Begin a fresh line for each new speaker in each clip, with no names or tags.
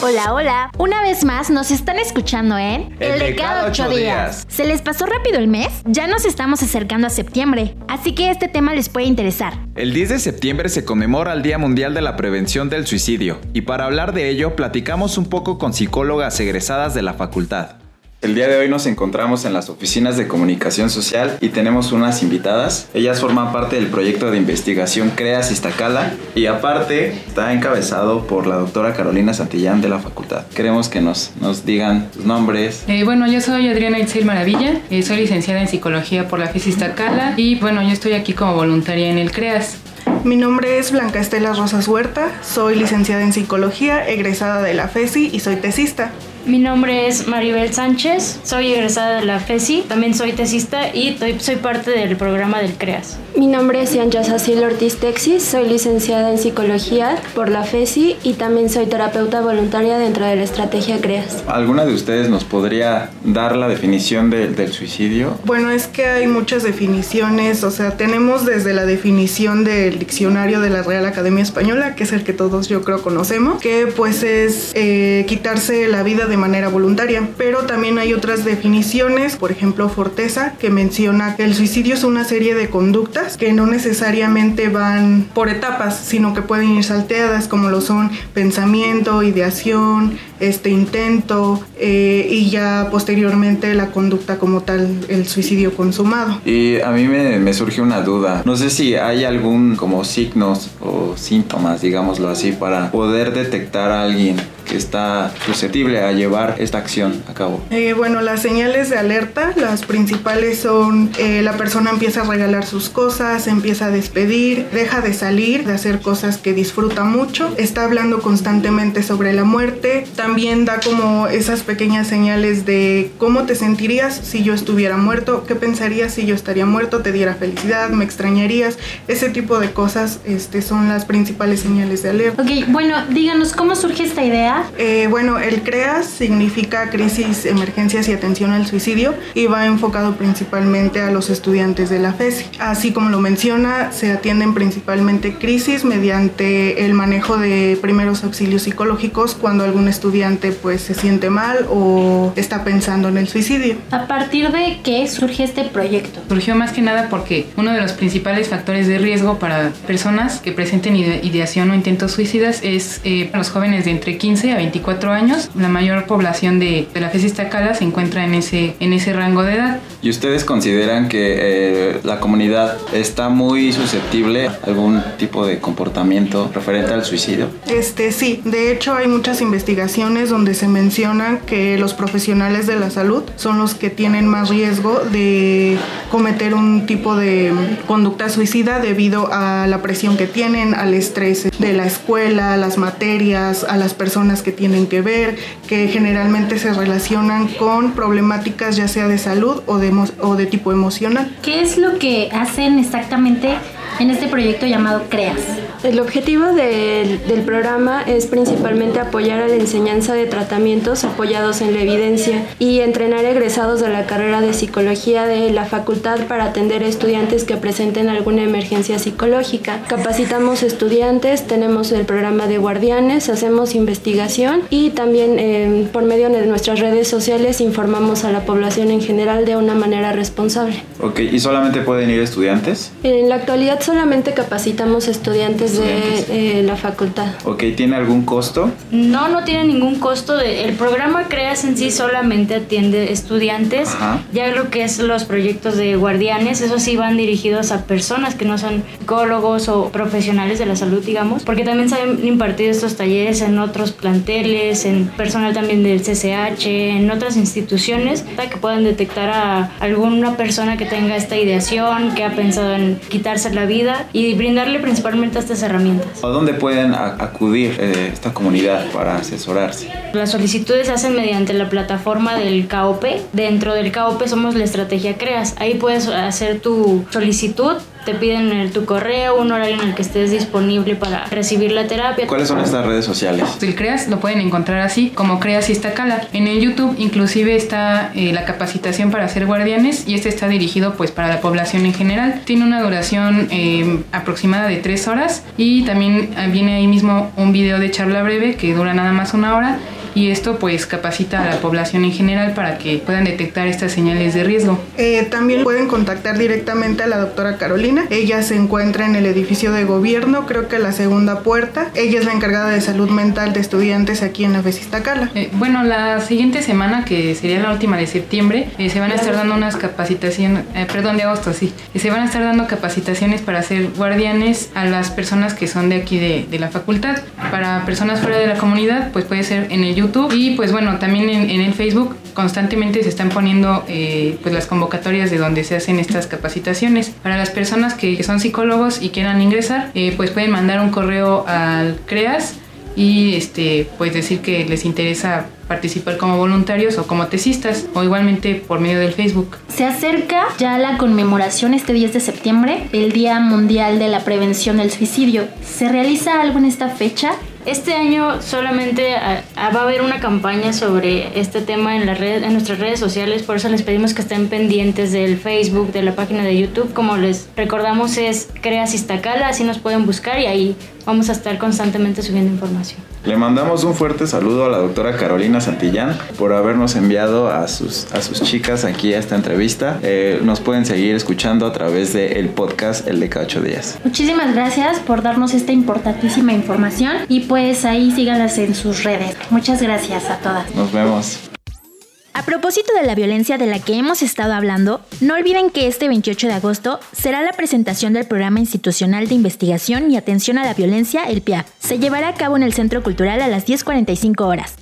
Hola, hola. Una vez más nos están escuchando en
El de cada ocho días.
¿Se les pasó rápido el mes? Ya nos estamos acercando a septiembre, así que este tema les puede interesar.
El 10 de septiembre se conmemora el Día Mundial de la Prevención del Suicidio y para hablar de ello platicamos un poco con psicólogas egresadas de la facultad. El día de hoy nos encontramos en las oficinas de comunicación social y tenemos unas invitadas. Ellas forman parte del proyecto de investigación CREAS Iztacala y aparte está encabezado por la doctora Carolina Santillán de la facultad. Queremos que nos, nos digan sus nombres.
Eh, bueno, yo soy Adriana Itzel Maravilla, eh, soy licenciada en psicología por la FES Iztacala y bueno, yo estoy aquí como voluntaria en el CREAS.
Mi nombre es Blanca Estela Rosas Huerta, soy licenciada en psicología, egresada de la FESI y soy tesista.
Mi nombre es Maribel Sánchez, soy egresada de la FESI, también soy tesista y soy, soy parte del programa del CREAS.
Mi nombre es Ian Yasacil Ortiz Texis, soy licenciada en psicología por la FESI y también soy terapeuta voluntaria dentro de la estrategia CREAS.
¿Alguna de ustedes nos podría dar la definición de- del suicidio?
Bueno, es que hay muchas definiciones, o sea, tenemos desde la definición del diccionario de la Real Academia Española, que es el que todos yo creo conocemos, que pues es eh, quitarse la vida de manera voluntaria, pero también hay otras definiciones, por ejemplo Forteza, que menciona que el suicidio es una serie de conductas que no necesariamente van por etapas, sino que pueden ir salteadas, como lo son pensamiento, ideación, este intento eh, y ya posteriormente la conducta como tal, el suicidio consumado.
Y a mí me, me surge una duda. No sé si hay algún como signos o síntomas, digámoslo así, para poder detectar a alguien que está susceptible a llevar esta acción a cabo.
Eh, bueno, las señales de alerta, las principales son eh, la persona empieza a regalar sus cosas, empieza a despedir, deja de salir, de hacer cosas que disfruta mucho, está hablando constantemente sobre la muerte, también da como esas pequeñas señales de cómo te sentirías si yo estuviera muerto, qué pensarías si yo estaría muerto, te diera felicidad, me extrañarías, ese tipo de cosas este, son las principales señales de alerta.
Ok, bueno, díganos cómo surge esta idea.
Eh, bueno, el CREAS significa Crisis, Emergencias y Atención al Suicidio y va enfocado principalmente a los estudiantes de la FESI. Así como lo menciona, se atienden principalmente crisis mediante el manejo de primeros auxilios psicológicos cuando algún estudiante pues se siente mal o está pensando en el suicidio.
¿A partir de qué surge este proyecto?
Surgió más que nada porque uno de los principales factores de riesgo para personas que presenten ide- ideación o intentos suicidas es eh, los jóvenes de entre 15 a 24 años. La mayor población de, de la FES Iztacala se encuentra en ese, en ese rango de edad.
¿Y ustedes consideran que eh, la comunidad está muy susceptible a algún tipo de comportamiento referente al suicidio?
Este sí, de hecho hay muchas investigaciones donde se menciona que los profesionales de la salud son los que tienen más riesgo de cometer un tipo de conducta suicida debido a la presión que tienen, al estrés de la escuela, a las materias, a las personas que tienen que ver, que generalmente se relacionan con problemáticas ya sea de salud o de, o de tipo emocional.
¿Qué es lo que hacen exactamente en este proyecto llamado CREAS?
El objetivo del, del programa es principalmente apoyar a la enseñanza de tratamientos apoyados en la evidencia y entrenar egresados de la carrera de psicología de la facultad para atender a estudiantes que presenten alguna emergencia psicológica. Capacitamos estudiantes, tenemos el programa de guardianes, hacemos investigación y también eh, por medio de nuestras redes sociales informamos a la población en general de una manera responsable.
Ok, ¿y solamente pueden ir estudiantes?
En la actualidad solamente capacitamos estudiantes de eh, la facultad.
Ok, ¿tiene algún costo?
No, no tiene ningún costo. De, el programa CREAS en sí solamente atiende estudiantes.
Ajá.
Ya lo que es los proyectos de guardianes, esos sí van dirigidos a personas que no son psicólogos o profesionales de la salud, digamos, porque también se han impartido estos talleres en otros planteles, en personal también del CCH, en otras instituciones, para que puedan detectar a alguna persona que tenga esta ideación, que ha pensado en quitarse la vida y brindarle principalmente estas herramientas.
¿A dónde pueden acudir eh, esta comunidad para asesorarse?
Las solicitudes se hacen mediante la plataforma del KOP. Dentro del KOP somos la estrategia CREAS. Ahí puedes hacer tu solicitud te piden tu correo, un horario en el que estés disponible para recibir la terapia.
¿Cuáles son estas redes sociales?
El CREAS lo pueden encontrar así, como CREAS Iztacala. En el YouTube inclusive está eh, la capacitación para ser guardianes y este está dirigido pues para la población en general. Tiene una duración eh, aproximada de tres horas y también viene ahí mismo un video de charla breve que dura nada más una hora y esto pues capacita a la población en general para que puedan detectar estas señales de riesgo.
Eh, también pueden contactar directamente a la doctora Carolina. Ella se encuentra en el edificio de gobierno, creo que la segunda puerta. Ella es la encargada de salud mental de estudiantes aquí en la FESISTA Cala.
Eh, bueno, la siguiente semana, que sería la última de septiembre, eh, se van a estar dando unas capacitaciones, perdón, de agosto, sí, se van a estar dando capacitaciones para ser guardianes a las personas que son de aquí de, de la facultad. Para personas fuera de la comunidad, pues puede ser en el Y pues bueno, también en, el Facebook constantemente se están poniendo eh, pues las convocatorias de donde se hacen estas capacitaciones. Para las personas que, son psicólogos y quieran ingresar, eh, pues pueden mandar un correo al CREAS y este pues decir que les interesa participar como voluntarios o como tesistas o igualmente por medio del Facebook.
Se acerca ya la conmemoración este 10 de septiembre, el Día Mundial de la Prevención del Suicidio. ¿Se realiza algo en esta fecha?
Este año solamente ah, ah, va a haber una campaña sobre este tema en, la red, en nuestras redes sociales, por eso les pedimos que estén pendientes del Facebook, de la página de YouTube. Como les recordamos es Creas Iztacala, así nos pueden buscar y ahí vamos a estar constantemente subiendo información.
Le mandamos un fuerte saludo a la doctora Carolina Santillán por habernos enviado a sus, a sus chicas aquí a esta entrevista. Eh, nos pueden seguir escuchando a través del podcast El de cada ocho días.
Muchísimas gracias por darnos esta importantísima información y pues ahí síganlas en sus redes. Muchas gracias a todas.
Nos vemos.
A propósito de la violencia de la que hemos estado hablando, no olviden que este 28 de agosto será la presentación del Programa Institucional de Investigación y Atención a la Violencia, el PIA. Se llevará a cabo en el Centro Cultural a las 10.45 horas.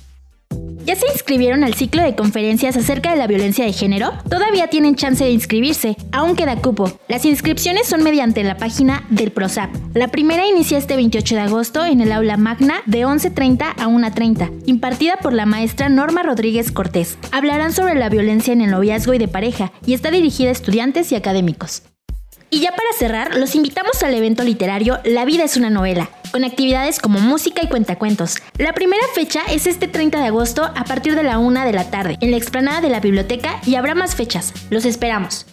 ¿Ya se inscribieron al ciclo de conferencias acerca de la violencia de género? Todavía tienen chance de inscribirse, aún queda cupo. Las inscripciones son mediante la página del PROSAP. La primera inicia este 28 de agosto en el aula magna de 11.30 a 1.30, impartida por la maestra Norma Rodríguez Cortés. Hablarán sobre la violencia en el noviazgo y de pareja y está dirigida a estudiantes y académicos. Y ya para cerrar, los invitamos al evento literario La vida es una novela, con actividades como música y cuentacuentos. La primera fecha es este 30 de agosto a partir de la 1 de la tarde, en la explanada de la biblioteca y habrá más fechas. Los esperamos.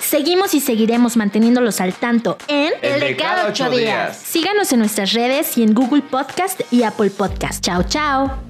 Seguimos y seguiremos manteniéndolos al tanto en
El de cada ocho días.
Síganos en nuestras redes y en Google Podcast y Apple Podcast. Chao, chao.